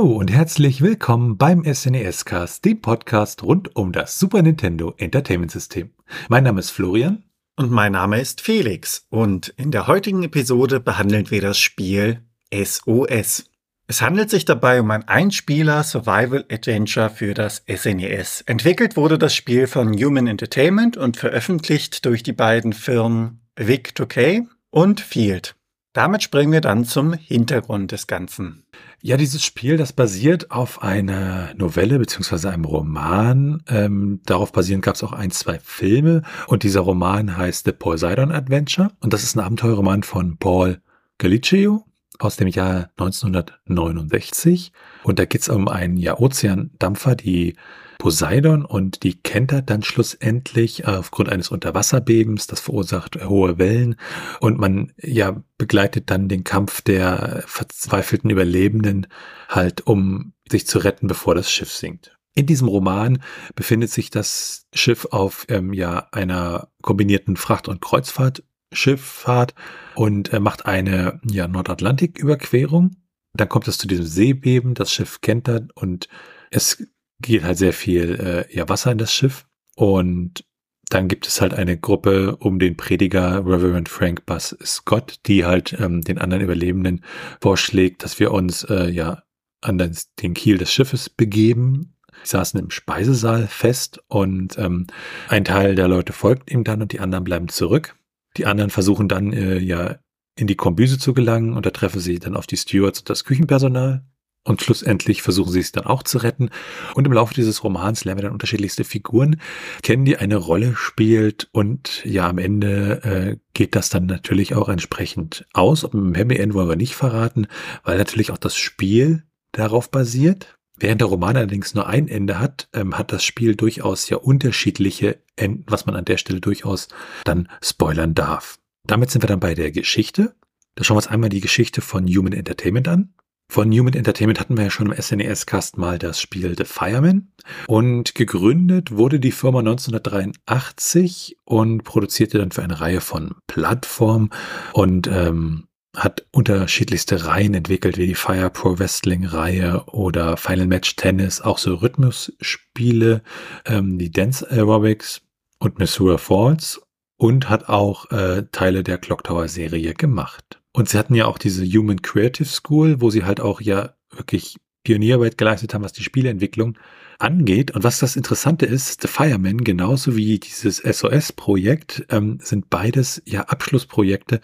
Hallo und herzlich willkommen beim SNES Cast, dem Podcast rund um das Super Nintendo Entertainment System. Mein Name ist Florian. Und mein Name ist Felix. Und in der heutigen Episode behandeln wir das Spiel SOS. Es handelt sich dabei um ein Einspieler Survival Adventure für das SNES. Entwickelt wurde das Spiel von Human Entertainment und veröffentlicht durch die beiden Firmen Vic2K und Field. Damit springen wir dann zum Hintergrund des Ganzen. Ja, dieses Spiel, das basiert auf einer Novelle beziehungsweise einem Roman. Ähm, darauf basierend gab es auch ein, zwei Filme. Und dieser Roman heißt The Poseidon Adventure. Und das ist ein Abenteuerroman von Paul Galiccio aus dem Jahr 1969. Und da geht es um einen ja, Ozeandampfer, die Poseidon und die kentert dann schlussendlich aufgrund eines Unterwasserbebens, das verursacht hohe Wellen und man ja begleitet dann den Kampf der verzweifelten Überlebenden halt, um sich zu retten, bevor das Schiff sinkt. In diesem Roman befindet sich das Schiff auf ähm, ja einer kombinierten Fracht- und Kreuzfahrtschifffahrt und äh, macht eine ja Nordatlantiküberquerung. Dann kommt es zu diesem Seebeben, das Schiff kentert und es geht halt sehr viel äh, ja, Wasser in das Schiff. Und dann gibt es halt eine Gruppe um den Prediger Reverend Frank Bass Scott, die halt ähm, den anderen Überlebenden vorschlägt, dass wir uns äh, ja an den Kiel des Schiffes begeben. Sie saßen im Speisesaal fest und ähm, ein Teil der Leute folgt ihm dann und die anderen bleiben zurück. Die anderen versuchen dann äh, ja in die Kombüse zu gelangen und da treffen sie dann auf die Stewards und das Küchenpersonal. Und schlussendlich versuchen sie es dann auch zu retten. Und im Laufe dieses Romans lernen wir dann unterschiedlichste Figuren kennen, die eine Rolle spielt. Und ja, am Ende äh, geht das dann natürlich auch entsprechend aus. Ob im Happy End wollen wir nicht verraten, weil natürlich auch das Spiel darauf basiert. Während der Roman allerdings nur ein Ende hat, ähm, hat das Spiel durchaus ja unterschiedliche Enden, was man an der Stelle durchaus dann spoilern darf. Damit sind wir dann bei der Geschichte. Da schauen wir uns einmal die Geschichte von Human Entertainment an. Von Human Entertainment hatten wir ja schon im SNES-Cast mal das Spiel The Fireman. Und gegründet wurde die Firma 1983 und produzierte dann für eine Reihe von Plattformen und ähm, hat unterschiedlichste Reihen entwickelt, wie die Fire Pro Wrestling Reihe oder Final Match Tennis, auch so Rhythmusspiele, ähm, die Dance Aerobics und Missouri Falls und hat auch äh, Teile der Clock Tower Serie gemacht. Und sie hatten ja auch diese Human Creative School, wo sie halt auch ja wirklich Pionierarbeit geleistet haben, was die Spieleentwicklung angeht. Und was das Interessante ist, The Fireman, genauso wie dieses SOS-Projekt, ähm, sind beides ja Abschlussprojekte,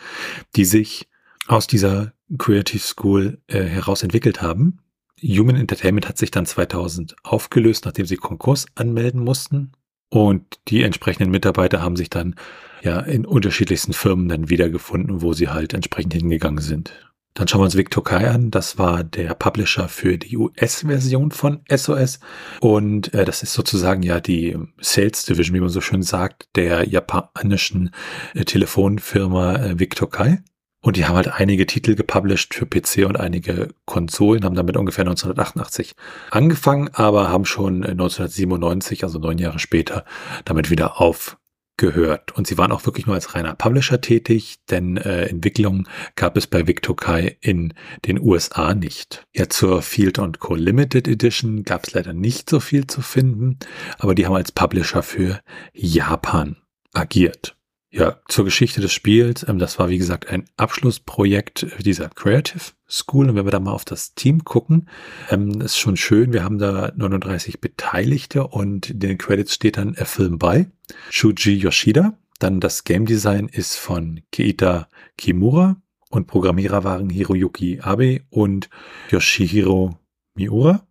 die sich aus dieser Creative School äh, heraus entwickelt haben. Human Entertainment hat sich dann 2000 aufgelöst, nachdem sie Konkurs anmelden mussten. Und die entsprechenden Mitarbeiter haben sich dann ja in unterschiedlichsten Firmen dann wiedergefunden, wo sie halt entsprechend hingegangen sind. Dann schauen wir uns Victor Kai an. Das war der Publisher für die US-Version von SOS. Und äh, das ist sozusagen ja die Sales Division, wie man so schön sagt, der japanischen äh, Telefonfirma äh, Victor Kai. Und die haben halt einige Titel gepublished für PC und einige Konsolen, haben damit ungefähr 1988 angefangen, aber haben schon 1997, also neun Jahre später, damit wieder aufgehört. Und sie waren auch wirklich nur als reiner Publisher tätig, denn äh, Entwicklung gab es bei Victor Kai in den USA nicht. Ja, zur Field Co. Limited Edition gab es leider nicht so viel zu finden, aber die haben als Publisher für Japan agiert. Ja, zur Geschichte des Spiels. Ähm, das war, wie gesagt, ein Abschlussprojekt dieser Creative School. Und wenn wir da mal auf das Team gucken, ähm, ist schon schön. Wir haben da 39 Beteiligte und in den Credits steht dann er Film bei. Shuji Yoshida. Dann das Game Design ist von Keita Kimura und Programmierer waren Hiroyuki Abe und Yoshihiro Miura.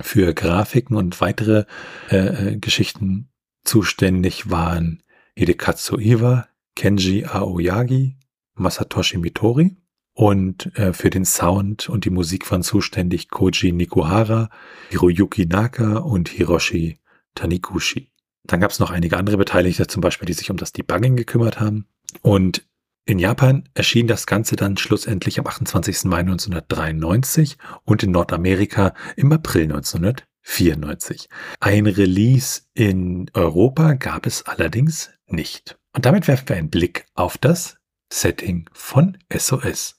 Für Grafiken und weitere äh, äh Geschichten zuständig waren Hidekatsu Iwa, Kenji Aoyagi, Masatoshi Mitori und äh, für den Sound und die Musik waren zuständig Koji Nikuhara, Hiroyuki Naka und Hiroshi Taniguchi. Dann gab es noch einige andere Beteiligte, zum Beispiel, die sich um das Debugging gekümmert haben. Und in Japan erschien das Ganze dann schlussendlich am 28. Mai 1993 und in Nordamerika im April 1994. Ein Release in Europa gab es allerdings nicht. Und damit werfen wir einen Blick auf das Setting von SOS.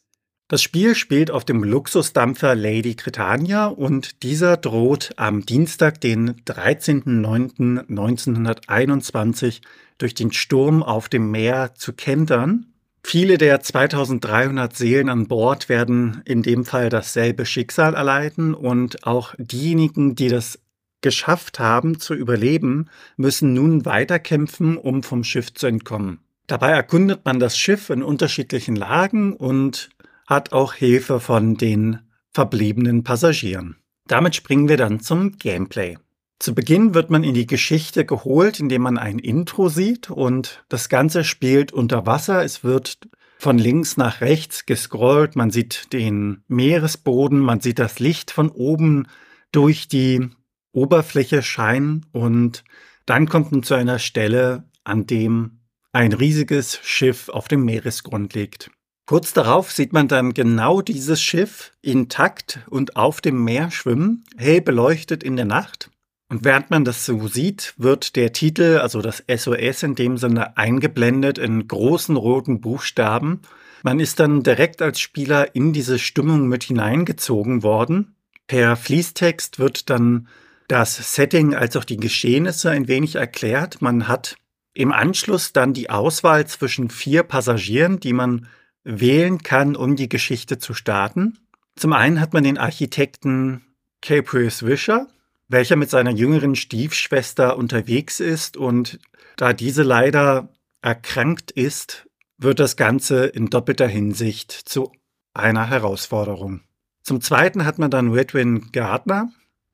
Das Spiel spielt auf dem Luxusdampfer Lady Britannia und dieser droht am Dienstag, den 13.09.1921 durch den Sturm auf dem Meer zu kentern. Viele der 2300 Seelen an Bord werden in dem Fall dasselbe Schicksal erleiden und auch diejenigen, die das geschafft haben zu überleben, müssen nun weiterkämpfen, um vom Schiff zu entkommen. Dabei erkundet man das Schiff in unterschiedlichen Lagen und hat auch Hilfe von den verbliebenen Passagieren. Damit springen wir dann zum Gameplay. Zu Beginn wird man in die Geschichte geholt, indem man ein Intro sieht und das Ganze spielt unter Wasser. Es wird von links nach rechts gescrollt. Man sieht den Meeresboden, man sieht das Licht von oben durch die Oberfläche scheinen und dann kommt man zu einer Stelle, an dem ein riesiges Schiff auf dem Meeresgrund liegt. Kurz darauf sieht man dann genau dieses Schiff intakt und auf dem Meer schwimmen, hell beleuchtet in der Nacht. Und während man das so sieht, wird der Titel, also das SOS in dem Sinne, eingeblendet in großen roten Buchstaben. Man ist dann direkt als Spieler in diese Stimmung mit hineingezogen worden. Per Fließtext wird dann das Setting als auch die Geschehnisse ein wenig erklärt. Man hat im Anschluss dann die Auswahl zwischen vier Passagieren, die man wählen kann, um die Geschichte zu starten. Zum einen hat man den Architekten Caprice Wisher, welcher mit seiner jüngeren Stiefschwester unterwegs ist und da diese leider erkrankt ist, wird das Ganze in doppelter Hinsicht zu einer Herausforderung. Zum Zweiten hat man dann Redwin Gardner.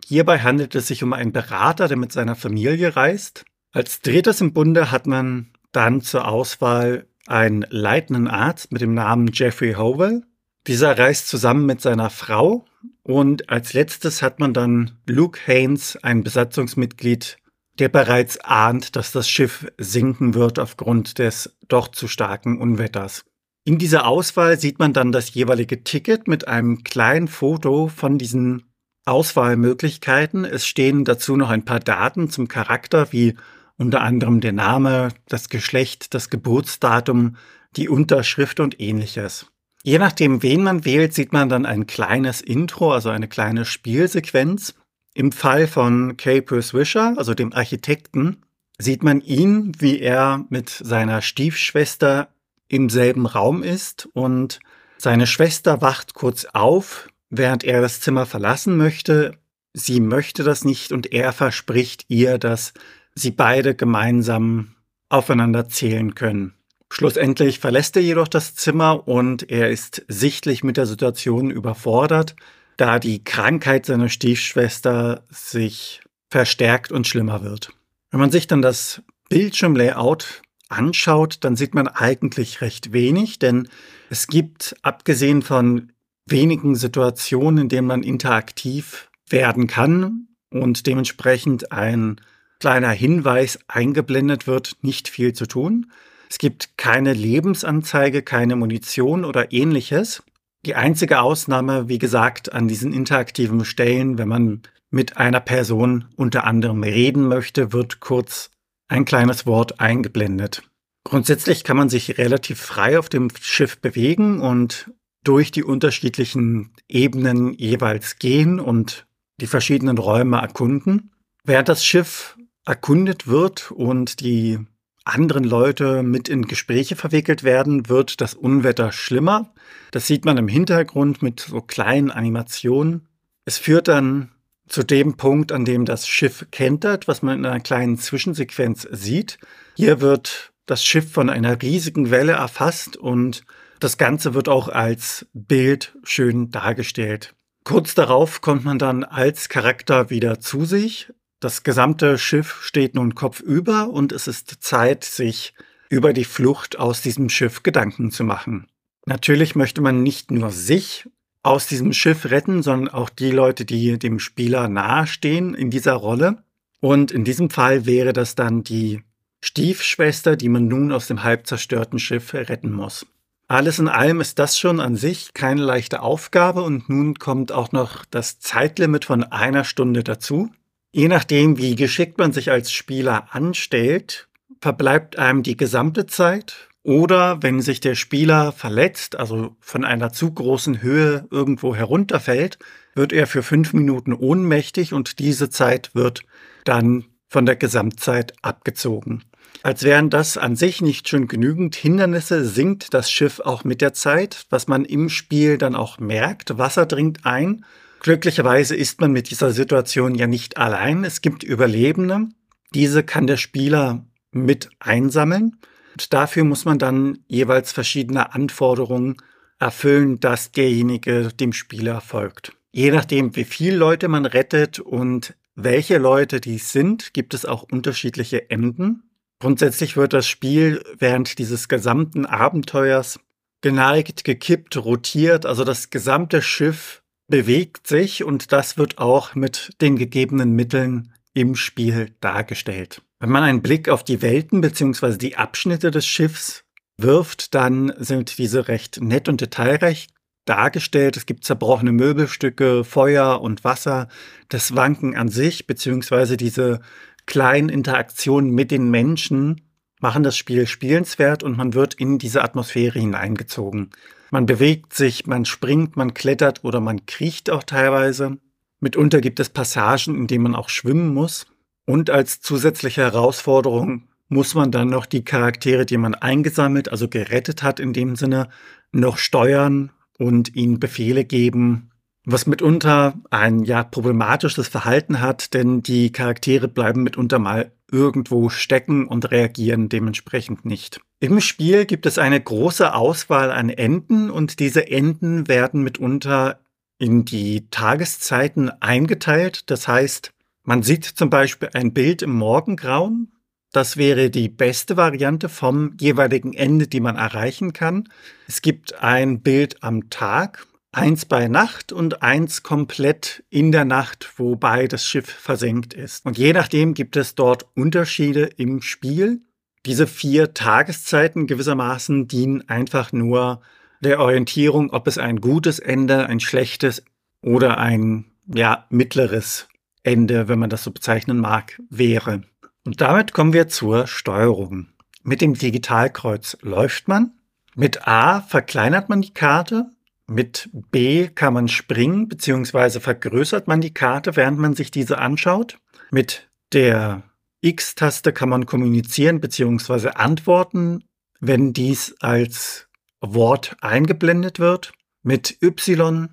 Hierbei handelt es sich um einen Berater, der mit seiner Familie reist. Als drittes im Bunde hat man dann zur Auswahl einen leitenden Arzt mit dem Namen Jeffrey Howell. Dieser reist zusammen mit seiner Frau und als letztes hat man dann Luke Haynes, ein Besatzungsmitglied, der bereits ahnt, dass das Schiff sinken wird aufgrund des doch zu starken Unwetters. In dieser Auswahl sieht man dann das jeweilige Ticket mit einem kleinen Foto von diesen Auswahlmöglichkeiten. Es stehen dazu noch ein paar Daten zum Charakter wie unter anderem der Name, das Geschlecht, das Geburtsdatum, die Unterschrift und ähnliches. Je nachdem, wen man wählt, sieht man dann ein kleines Intro, also eine kleine Spielsequenz. Im Fall von Capers Wisher, also dem Architekten, sieht man ihn, wie er mit seiner Stiefschwester im selben Raum ist und seine Schwester wacht kurz auf, während er das Zimmer verlassen möchte. Sie möchte das nicht und er verspricht ihr, dass sie beide gemeinsam aufeinander zählen können. Schlussendlich verlässt er jedoch das Zimmer und er ist sichtlich mit der Situation überfordert, da die Krankheit seiner Stiefschwester sich verstärkt und schlimmer wird. Wenn man sich dann das Bildschirmlayout anschaut, dann sieht man eigentlich recht wenig, denn es gibt, abgesehen von wenigen Situationen, in denen man interaktiv werden kann und dementsprechend ein kleiner Hinweis eingeblendet wird, nicht viel zu tun. Es gibt keine Lebensanzeige, keine Munition oder ähnliches. Die einzige Ausnahme, wie gesagt, an diesen interaktiven Stellen, wenn man mit einer Person unter anderem reden möchte, wird kurz ein kleines Wort eingeblendet. Grundsätzlich kann man sich relativ frei auf dem Schiff bewegen und durch die unterschiedlichen Ebenen jeweils gehen und die verschiedenen Räume erkunden. Während das Schiff erkundet wird und die anderen Leute mit in Gespräche verwickelt werden, wird das Unwetter schlimmer. Das sieht man im Hintergrund mit so kleinen Animationen. Es führt dann zu dem Punkt, an dem das Schiff kentert, was man in einer kleinen Zwischensequenz sieht. Hier wird das Schiff von einer riesigen Welle erfasst und das Ganze wird auch als Bild schön dargestellt. Kurz darauf kommt man dann als Charakter wieder zu sich, das gesamte Schiff steht nun kopfüber und es ist Zeit, sich über die Flucht aus diesem Schiff Gedanken zu machen. Natürlich möchte man nicht nur sich aus diesem Schiff retten, sondern auch die Leute, die dem Spieler nahestehen in dieser Rolle. Und in diesem Fall wäre das dann die Stiefschwester, die man nun aus dem halb zerstörten Schiff retten muss. Alles in allem ist das schon an sich keine leichte Aufgabe und nun kommt auch noch das Zeitlimit von einer Stunde dazu. Je nachdem, wie geschickt man sich als Spieler anstellt, verbleibt einem die gesamte Zeit Oder wenn sich der Spieler verletzt, also von einer zu großen Höhe irgendwo herunterfällt, wird er für fünf Minuten ohnmächtig und diese Zeit wird dann von der Gesamtzeit abgezogen. Als wären das an sich nicht schon genügend Hindernisse, sinkt das Schiff auch mit der Zeit, was man im Spiel dann auch merkt. Wasser dringt ein. Glücklicherweise ist man mit dieser Situation ja nicht allein. Es gibt Überlebende. Diese kann der Spieler mit einsammeln. Und dafür muss man dann jeweils verschiedene Anforderungen erfüllen, dass derjenige dem Spieler folgt. Je nachdem, wie viele Leute man rettet und welche Leute dies sind, gibt es auch unterschiedliche Enden. Grundsätzlich wird das Spiel während dieses gesamten Abenteuers geneigt, gekippt, rotiert, also das gesamte Schiff bewegt sich und das wird auch mit den gegebenen Mitteln im Spiel dargestellt. Wenn man einen Blick auf die Welten bzw. die Abschnitte des Schiffs wirft, dann sind diese recht nett und detailreich dargestellt. Es gibt zerbrochene Möbelstücke, Feuer und Wasser, das Wanken an sich bzw. diese kleinen Interaktionen mit den Menschen machen das Spiel spielenswert und man wird in diese Atmosphäre hineingezogen. Man bewegt sich, man springt, man klettert oder man kriecht auch teilweise. Mitunter gibt es Passagen, in denen man auch schwimmen muss. Und als zusätzliche Herausforderung muss man dann noch die Charaktere, die man eingesammelt, also gerettet hat in dem Sinne, noch steuern und ihnen Befehle geben, was mitunter ein ja problematisches Verhalten hat, denn die Charaktere bleiben mitunter mal irgendwo stecken und reagieren dementsprechend nicht. Im Spiel gibt es eine große Auswahl an Enden und diese Enden werden mitunter in die Tageszeiten eingeteilt. Das heißt, man sieht zum Beispiel ein Bild im Morgengrauen. Das wäre die beste Variante vom jeweiligen Ende, die man erreichen kann. Es gibt ein Bild am Tag, eins bei Nacht und eins komplett in der Nacht, wobei das Schiff versenkt ist. Und je nachdem gibt es dort Unterschiede im Spiel. Diese vier Tageszeiten gewissermaßen dienen einfach nur der Orientierung, ob es ein gutes Ende, ein schlechtes oder ein ja mittleres Ende, wenn man das so bezeichnen mag, wäre. Und damit kommen wir zur Steuerung. Mit dem Digitalkreuz läuft man. Mit A verkleinert man die Karte mit B kann man springen, beziehungsweise vergrößert man die Karte, während man sich diese anschaut. Mit der X-Taste kann man kommunizieren, beziehungsweise antworten, wenn dies als Wort eingeblendet wird. Mit Y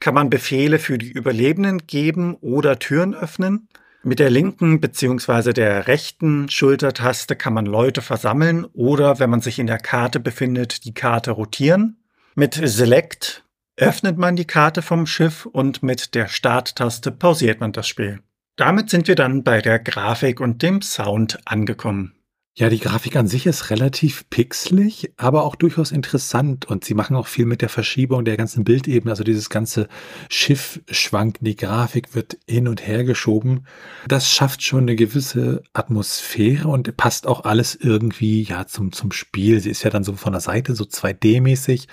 kann man Befehle für die Überlebenden geben oder Türen öffnen. Mit der linken bzw. der rechten Schultertaste kann man Leute versammeln oder, wenn man sich in der Karte befindet, die Karte rotieren. Mit Select öffnet man die Karte vom Schiff und mit der Starttaste pausiert man das Spiel. Damit sind wir dann bei der Grafik und dem Sound angekommen. Ja, die Grafik an sich ist relativ pixelig, aber auch durchaus interessant und sie machen auch viel mit der Verschiebung der ganzen Bildebene. Also dieses ganze Schiff schwankt, die Grafik wird hin und her geschoben. Das schafft schon eine gewisse Atmosphäre und passt auch alles irgendwie ja zum, zum Spiel. Sie ist ja dann so von der Seite so 2D-mäßig,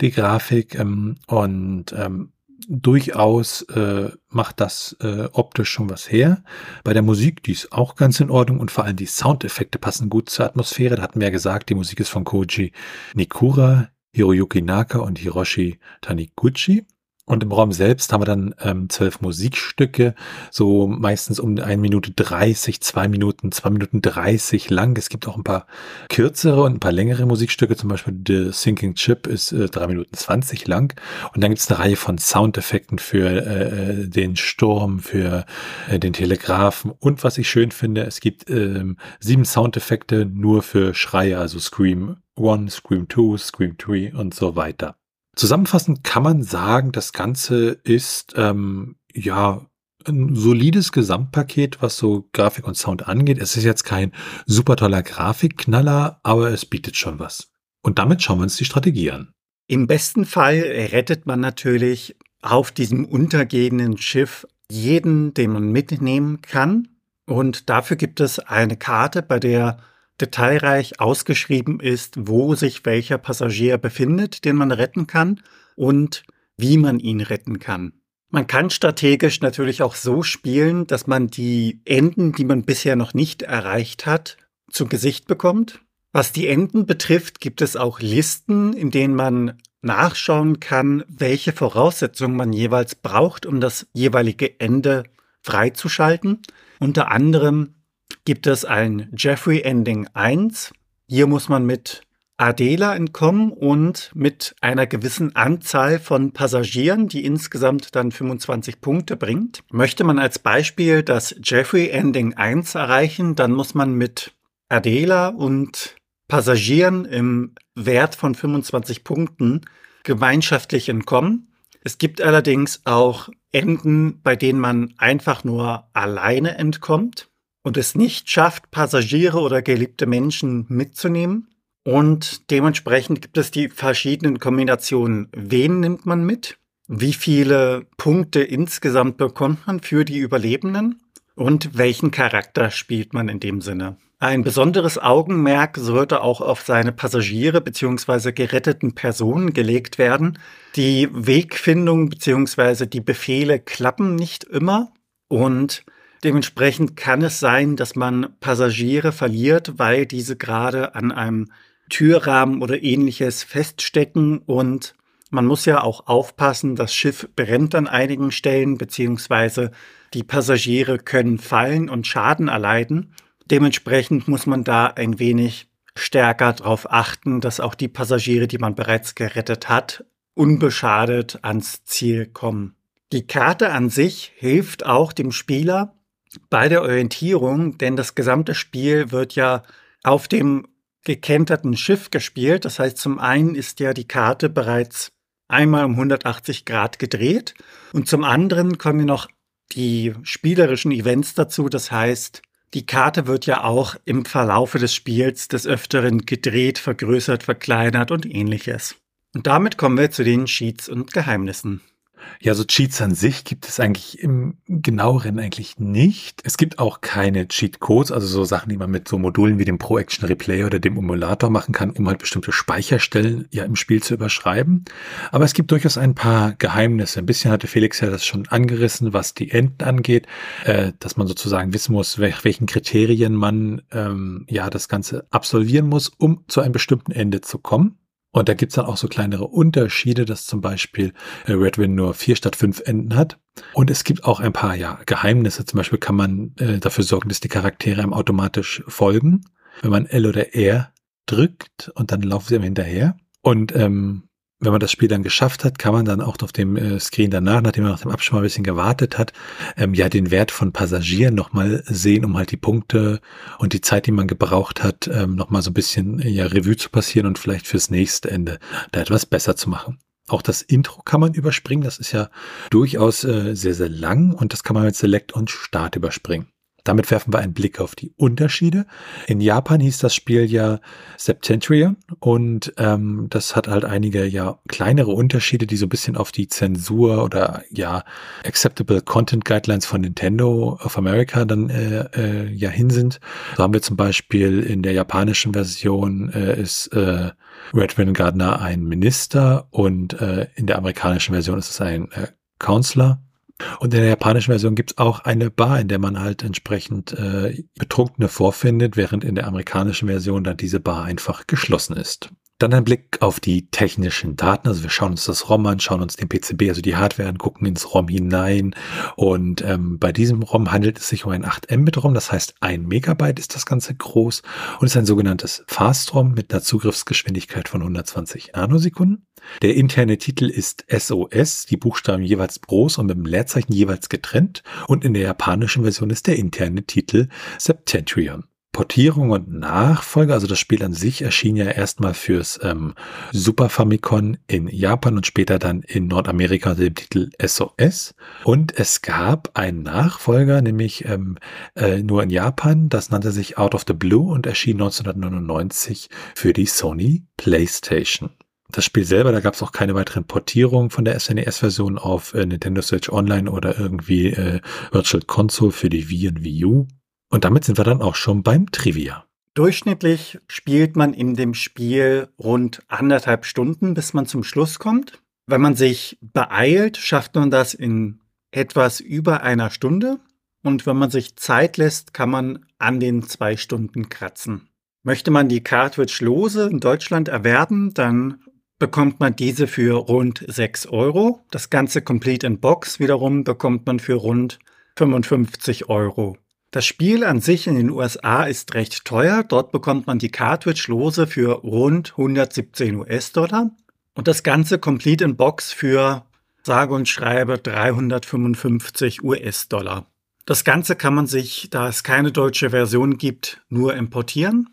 die Grafik ähm, und ähm, durchaus äh, macht das äh, optisch schon was her. Bei der Musik, die ist auch ganz in Ordnung und vor allem die Soundeffekte passen gut zur Atmosphäre. Da hatten wir ja gesagt, die Musik ist von Koji Nikura, Hiroyuki Naka und Hiroshi Taniguchi. Und im Raum selbst haben wir dann ähm, zwölf Musikstücke, so meistens um eine Minute dreißig, zwei Minuten, zwei Minuten dreißig lang. Es gibt auch ein paar kürzere und ein paar längere Musikstücke, zum Beispiel The Sinking Chip ist äh, drei Minuten zwanzig lang. Und dann gibt es eine Reihe von Soundeffekten für äh, äh, den Sturm, für äh, den Telegrafen. Und was ich schön finde, es gibt ähm, sieben Soundeffekte nur für Schreie, also Scream 1, Scream 2, Scream 3 und so weiter. Zusammenfassend kann man sagen, das Ganze ist ähm, ja ein solides Gesamtpaket, was so Grafik und Sound angeht. Es ist jetzt kein super toller Grafikknaller, aber es bietet schon was. Und damit schauen wir uns die Strategie an. Im besten Fall rettet man natürlich auf diesem untergehenden Schiff jeden, den man mitnehmen kann. Und dafür gibt es eine Karte, bei der detailreich ausgeschrieben ist, wo sich welcher Passagier befindet, den man retten kann und wie man ihn retten kann. Man kann strategisch natürlich auch so spielen, dass man die Enden, die man bisher noch nicht erreicht hat, zu Gesicht bekommt. Was die Enden betrifft, gibt es auch Listen, in denen man nachschauen kann, welche Voraussetzungen man jeweils braucht, um das jeweilige Ende freizuschalten. Unter anderem gibt es ein Jeffrey Ending 1. Hier muss man mit Adela entkommen und mit einer gewissen Anzahl von Passagieren, die insgesamt dann 25 Punkte bringt. Möchte man als Beispiel das Jeffrey Ending 1 erreichen, dann muss man mit Adela und Passagieren im Wert von 25 Punkten gemeinschaftlich entkommen. Es gibt allerdings auch Enden, bei denen man einfach nur alleine entkommt und es nicht schafft, Passagiere oder geliebte Menschen mitzunehmen. Und dementsprechend gibt es die verschiedenen Kombinationen. Wen nimmt man mit? Wie viele Punkte insgesamt bekommt man für die Überlebenden? Und welchen Charakter spielt man in dem Sinne? Ein besonderes Augenmerk sollte auch auf seine Passagiere bzw. geretteten Personen gelegt werden. Die Wegfindung bzw. die Befehle klappen nicht immer und dementsprechend kann es sein, dass man Passagiere verliert, weil diese gerade an einem Türrahmen oder ähnliches feststecken und man muss ja auch aufpassen, das Schiff brennt an einigen Stellen, beziehungsweise die Passagiere können fallen und Schaden erleiden. Dementsprechend muss man da ein wenig stärker darauf achten, dass auch die Passagiere, die man bereits gerettet hat, unbeschadet ans Ziel kommen. Die Karte an sich hilft auch dem Spieler bei der Orientierung, denn das gesamte Spiel wird ja auf dem gekenterten Schiff gespielt. Das heißt, zum einen ist ja die Karte bereits einmal um 180 Grad gedreht und zum anderen kommen noch die spielerischen Events dazu. Das heißt, die Karte wird ja auch im Verlaufe des Spiels des Öfteren gedreht, vergrößert, verkleinert und ähnliches. Und damit kommen wir zu den Cheats und Geheimnissen. Ja, so Cheats an sich gibt es eigentlich im genaueren eigentlich nicht. Es gibt auch keine Cheat-Codes, also so Sachen, die man mit so Modulen wie dem Pro Action Replay oder dem Emulator machen kann, um halt bestimmte Speicherstellen ja im Spiel zu überschreiben. Aber es gibt durchaus ein paar Geheimnisse. Ein bisschen hatte Felix ja das schon angerissen, was die Enden angeht, äh, dass man sozusagen wissen muss, welch, welchen Kriterien man ähm, ja das Ganze absolvieren muss, um zu einem bestimmten Ende zu kommen. Und da gibt's dann auch so kleinere Unterschiede, dass zum Beispiel äh, Redwin nur vier statt fünf Enden hat. Und es gibt auch ein paar ja, Geheimnisse. Zum Beispiel kann man äh, dafür sorgen, dass die Charaktere einem automatisch folgen. Wenn man L oder R drückt und dann laufen sie ihm hinterher. Und ähm, wenn man das Spiel dann geschafft hat, kann man dann auch auf dem äh, Screen danach, nachdem man nach dem mal ein bisschen gewartet hat, ähm, ja den Wert von Passagieren nochmal sehen, um halt die Punkte und die Zeit, die man gebraucht hat, ähm, nochmal so ein bisschen ja Revue zu passieren und vielleicht fürs nächste Ende da etwas besser zu machen. Auch das Intro kann man überspringen, das ist ja durchaus äh, sehr, sehr lang und das kann man mit Select und Start überspringen. Damit werfen wir einen Blick auf die Unterschiede. In Japan hieß das Spiel ja Septentrion und ähm, das hat halt einige ja kleinere Unterschiede, die so ein bisschen auf die Zensur oder ja Acceptable Content Guidelines von Nintendo of America dann äh, äh, ja hin sind. So haben wir zum Beispiel in der japanischen Version äh, ist äh, Redwin Gardner ein Minister und äh, in der amerikanischen Version ist es ein äh, Counselor. Und in der japanischen Version gibt es auch eine Bar, in der man halt entsprechend äh, Betrunkene vorfindet, während in der amerikanischen Version dann diese Bar einfach geschlossen ist. Dann ein Blick auf die technischen Daten. Also wir schauen uns das ROM an, schauen uns den PCB, also die Hardware an, gucken ins ROM hinein. Und ähm, bei diesem ROM handelt es sich um ein 8 Mbit ROM, das heißt ein Megabyte ist das Ganze groß und ist ein sogenanntes Fast ROM mit einer Zugriffsgeschwindigkeit von 120 Nanosekunden. Der interne Titel ist SOS, die Buchstaben jeweils groß und mit dem Leerzeichen jeweils getrennt. Und in der japanischen Version ist der interne Titel Septentrion. Portierung und Nachfolge, also das Spiel an sich erschien ja erstmal fürs ähm, Super Famicom in Japan und später dann in Nordamerika unter dem Titel SOS. Und es gab einen Nachfolger, nämlich ähm, äh, nur in Japan, das nannte sich Out of the Blue und erschien 1999 für die Sony PlayStation. Das Spiel selber, da gab es auch keine weiteren Portierungen von der SNES-Version auf äh, Nintendo Switch Online oder irgendwie äh, Virtual Console für die Wii und Wii U. Und damit sind wir dann auch schon beim Trivia. Durchschnittlich spielt man in dem Spiel rund anderthalb Stunden, bis man zum Schluss kommt. Wenn man sich beeilt, schafft man das in etwas über einer Stunde. Und wenn man sich Zeit lässt, kann man an den zwei Stunden kratzen. Möchte man die Cartridge lose in Deutschland erwerben, dann bekommt man diese für rund 6 Euro. Das Ganze Complete in Box wiederum bekommt man für rund 55 Euro. Das Spiel an sich in den USA ist recht teuer. Dort bekommt man die Cartridge lose für rund 117 US-Dollar und das Ganze Complete in Box für sage und schreibe 355 US-Dollar. Das Ganze kann man sich, da es keine deutsche Version gibt, nur importieren.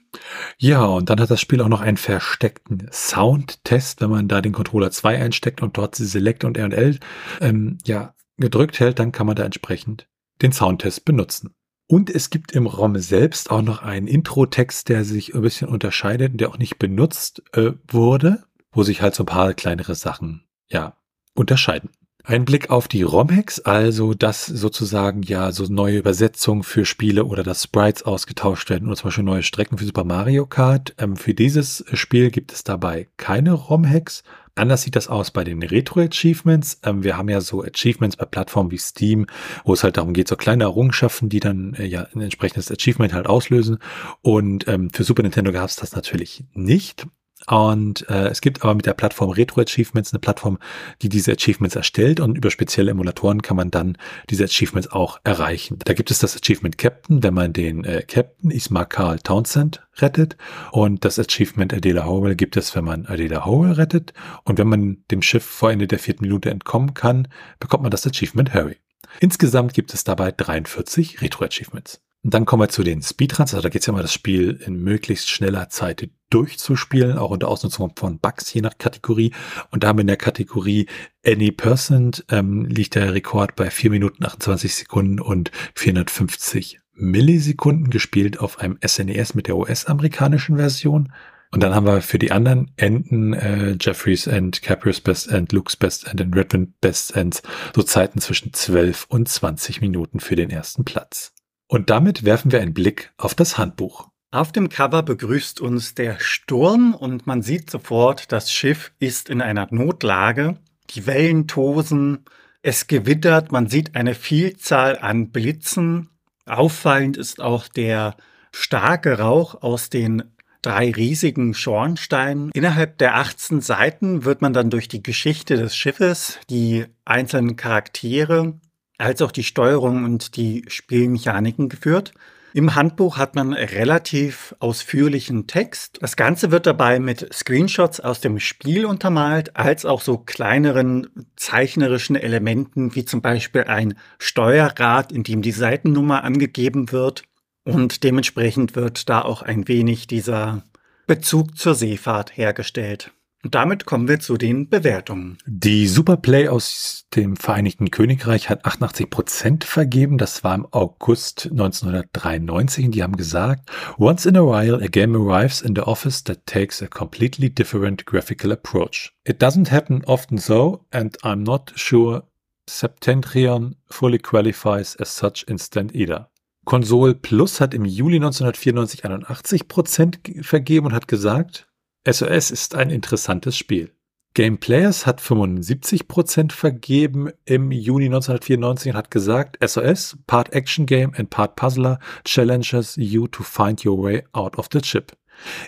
Ja, und dann hat das Spiel auch noch einen versteckten Soundtest, wenn man da den Controller 2 einsteckt und dort Select und R&L ähm, ja, gedrückt hält, dann kann man da entsprechend den Soundtest benutzen. Und es gibt im ROM selbst auch noch einen Intro-Text, der sich ein bisschen unterscheidet und der auch nicht benutzt äh, wurde, wo sich halt so ein paar kleinere Sachen, ja, unterscheiden. Ein Blick auf die ROM-Hacks, also dass sozusagen ja so neue Übersetzungen für Spiele oder dass Sprites ausgetauscht werden oder zum Beispiel neue Strecken für Super Mario Kart. Ähm, für dieses Spiel gibt es dabei keine ROM-Hacks. Anders sieht das aus bei den Retro-Achievements. Ähm, wir haben ja so Achievements bei Plattformen wie Steam, wo es halt darum geht, so kleine Errungenschaften, die dann äh, ja ein entsprechendes Achievement halt auslösen. Und ähm, für Super Nintendo gab es das natürlich nicht. Und äh, es gibt aber mit der Plattform Retro Achievements eine Plattform, die diese Achievements erstellt und über spezielle Emulatoren kann man dann diese Achievements auch erreichen. Da gibt es das Achievement Captain, wenn man den äh, Captain Ismar Carl Townsend rettet und das Achievement Adela Howell gibt es, wenn man Adela Howell rettet und wenn man dem Schiff vor Ende der vierten Minute entkommen kann, bekommt man das Achievement Harry. Insgesamt gibt es dabei 43 Retro Achievements. Und dann kommen wir zu den Speedruns. Also da geht es ja mal das Spiel in möglichst schneller Zeit durchzuspielen, auch unter Ausnutzung von Bugs je nach Kategorie. Und da haben wir in der Kategorie Any Percent ähm, liegt der Rekord bei 4 Minuten 28 Sekunden und 450 Millisekunden gespielt auf einem SNES e mit der US-amerikanischen Version. Und dann haben wir für die anderen Enden äh, Jeffries End, Caprios Best End, Luke's Best End und Redmond Best End so Zeiten zwischen 12 und 20 Minuten für den ersten Platz. Und damit werfen wir einen Blick auf das Handbuch. Auf dem Cover begrüßt uns der Sturm und man sieht sofort, das Schiff ist in einer Notlage. Die Wellen tosen, es gewittert, man sieht eine Vielzahl an Blitzen. Auffallend ist auch der starke Rauch aus den drei riesigen Schornsteinen. Innerhalb der 18 Seiten wird man dann durch die Geschichte des Schiffes, die einzelnen Charaktere als auch die Steuerung und die Spielmechaniken geführt. Im Handbuch hat man relativ ausführlichen Text. Das Ganze wird dabei mit Screenshots aus dem Spiel untermalt, als auch so kleineren zeichnerischen Elementen, wie zum Beispiel ein Steuerrad, in dem die Seitennummer angegeben wird. Und dementsprechend wird da auch ein wenig dieser Bezug zur Seefahrt hergestellt. Und damit kommen wir zu den Bewertungen. Die Superplay aus dem Vereinigten Königreich hat 88 Prozent vergeben. Das war im August 1993. Und die haben gesagt, once in a while a game arrives in the office that takes a completely different graphical approach. It doesn't happen often though, and I'm not sure Septentrion fully qualifies as such instant either. Console Plus hat im Juli 1994 81 Prozent vergeben und hat gesagt, SOS ist ein interessantes Spiel. Game Players hat 75% vergeben im Juni 1994 und hat gesagt, SOS, Part Action Game and Part Puzzler challenges you to find your way out of the ship.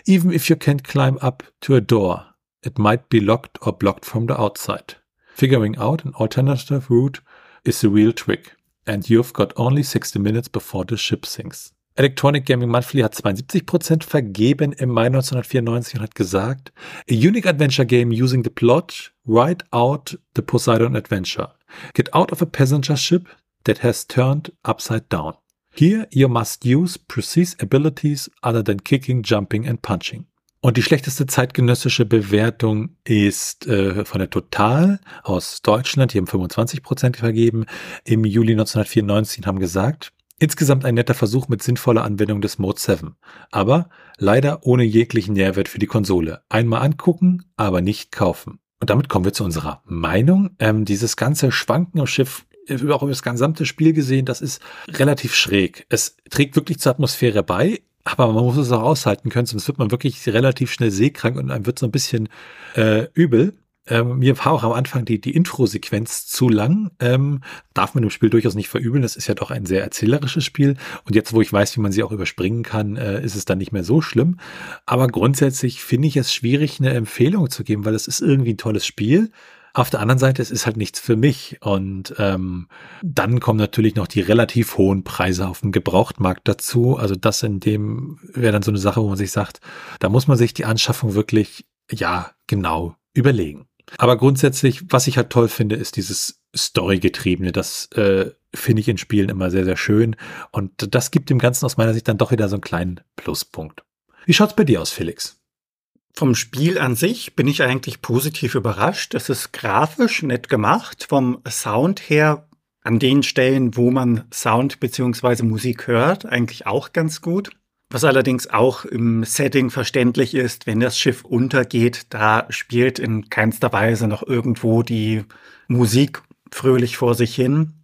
Even if you can't climb up to a door, it might be locked or blocked from the outside. Figuring out an alternative route is the real trick. And you've got only 60 minutes before the ship sinks. Electronic Gaming Monthly hat 72% vergeben im Mai 1994 und hat gesagt, a unique adventure game using the plot, write out the Poseidon adventure. Get out of a passenger ship that has turned upside down. Here you must use precise abilities other than kicking, jumping and punching. Und die schlechteste zeitgenössische Bewertung ist äh, von der Total aus Deutschland. Die haben 25% vergeben. Im Juli 1994 haben gesagt, Insgesamt ein netter Versuch mit sinnvoller Anwendung des Mode 7, aber leider ohne jeglichen Nährwert für die Konsole. Einmal angucken, aber nicht kaufen. Und damit kommen wir zu unserer Meinung. Ähm, dieses ganze Schwanken im Schiff, äh, auch über das gesamte Spiel gesehen, das ist relativ schräg. Es trägt wirklich zur Atmosphäre bei, aber man muss es auch aushalten können, sonst wird man wirklich relativ schnell seekrank und einem wird so ein bisschen äh, übel. Ähm, mir war auch am Anfang die, die Intro-Sequenz zu lang. Ähm, darf man im Spiel durchaus nicht verübeln. Das ist ja doch ein sehr erzählerisches Spiel. Und jetzt, wo ich weiß, wie man sie auch überspringen kann, äh, ist es dann nicht mehr so schlimm. Aber grundsätzlich finde ich es schwierig, eine Empfehlung zu geben, weil es ist irgendwie ein tolles Spiel. Auf der anderen Seite, es ist halt nichts für mich. Und ähm, dann kommen natürlich noch die relativ hohen Preise auf dem Gebrauchtmarkt dazu. Also das in dem wäre dann so eine Sache, wo man sich sagt, da muss man sich die Anschaffung wirklich, ja, genau überlegen. Aber grundsätzlich, was ich halt toll finde, ist dieses Story-getriebene. Das äh, finde ich in Spielen immer sehr, sehr schön. Und das gibt dem Ganzen aus meiner Sicht dann doch wieder so einen kleinen Pluspunkt. Wie schaut's bei dir aus, Felix? Vom Spiel an sich bin ich eigentlich positiv überrascht. Es ist grafisch nett gemacht. Vom Sound her an den Stellen, wo man Sound beziehungsweise Musik hört, eigentlich auch ganz gut. Was allerdings auch im Setting verständlich ist, wenn das Schiff untergeht, da spielt in keinster Weise noch irgendwo die Musik fröhlich vor sich hin.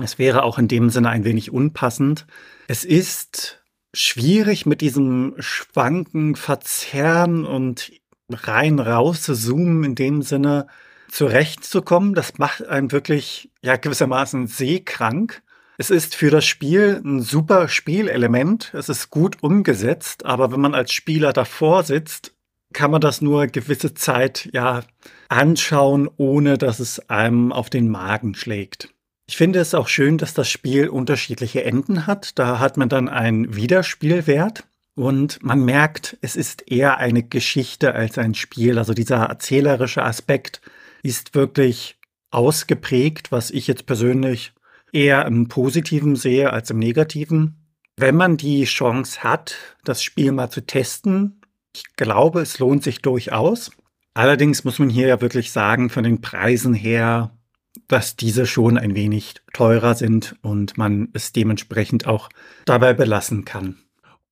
Es wäre auch in dem Sinne ein wenig unpassend. Es ist schwierig mit diesem Schwanken, Verzerren und rein raus zoomen in dem Sinne zurechtzukommen. Das macht einen wirklich ja gewissermaßen seekrank. Es ist für das Spiel ein super Spielelement. Es ist gut umgesetzt, aber wenn man als Spieler davor sitzt, kann man das nur gewisse Zeit ja anschauen, ohne dass es einem auf den Magen schlägt. Ich finde es auch schön, dass das Spiel unterschiedliche Enden hat. Da hat man dann einen Wiederspielwert und man merkt, es ist eher eine Geschichte als ein Spiel. Also dieser erzählerische Aspekt ist wirklich ausgeprägt, was ich jetzt persönlich eher im Positiven sehe als im Negativen. Wenn man die Chance hat, das Spiel mal zu testen, ich glaube, es lohnt sich durchaus. Allerdings muss man hier ja wirklich sagen, von den Preisen her dass diese schon ein wenig teurer sind und man es dementsprechend auch dabei belassen kann.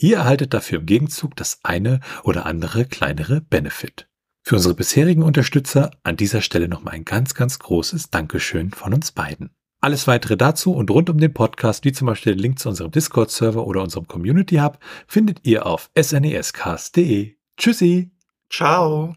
Ihr erhaltet dafür im Gegenzug das eine oder andere kleinere Benefit. Für unsere bisherigen Unterstützer an dieser Stelle nochmal ein ganz, ganz großes Dankeschön von uns beiden. Alles weitere dazu und rund um den Podcast, wie zum Beispiel den Link zu unserem Discord-Server oder unserem Community Hub, findet ihr auf snescast.de. Tschüssi! Ciao!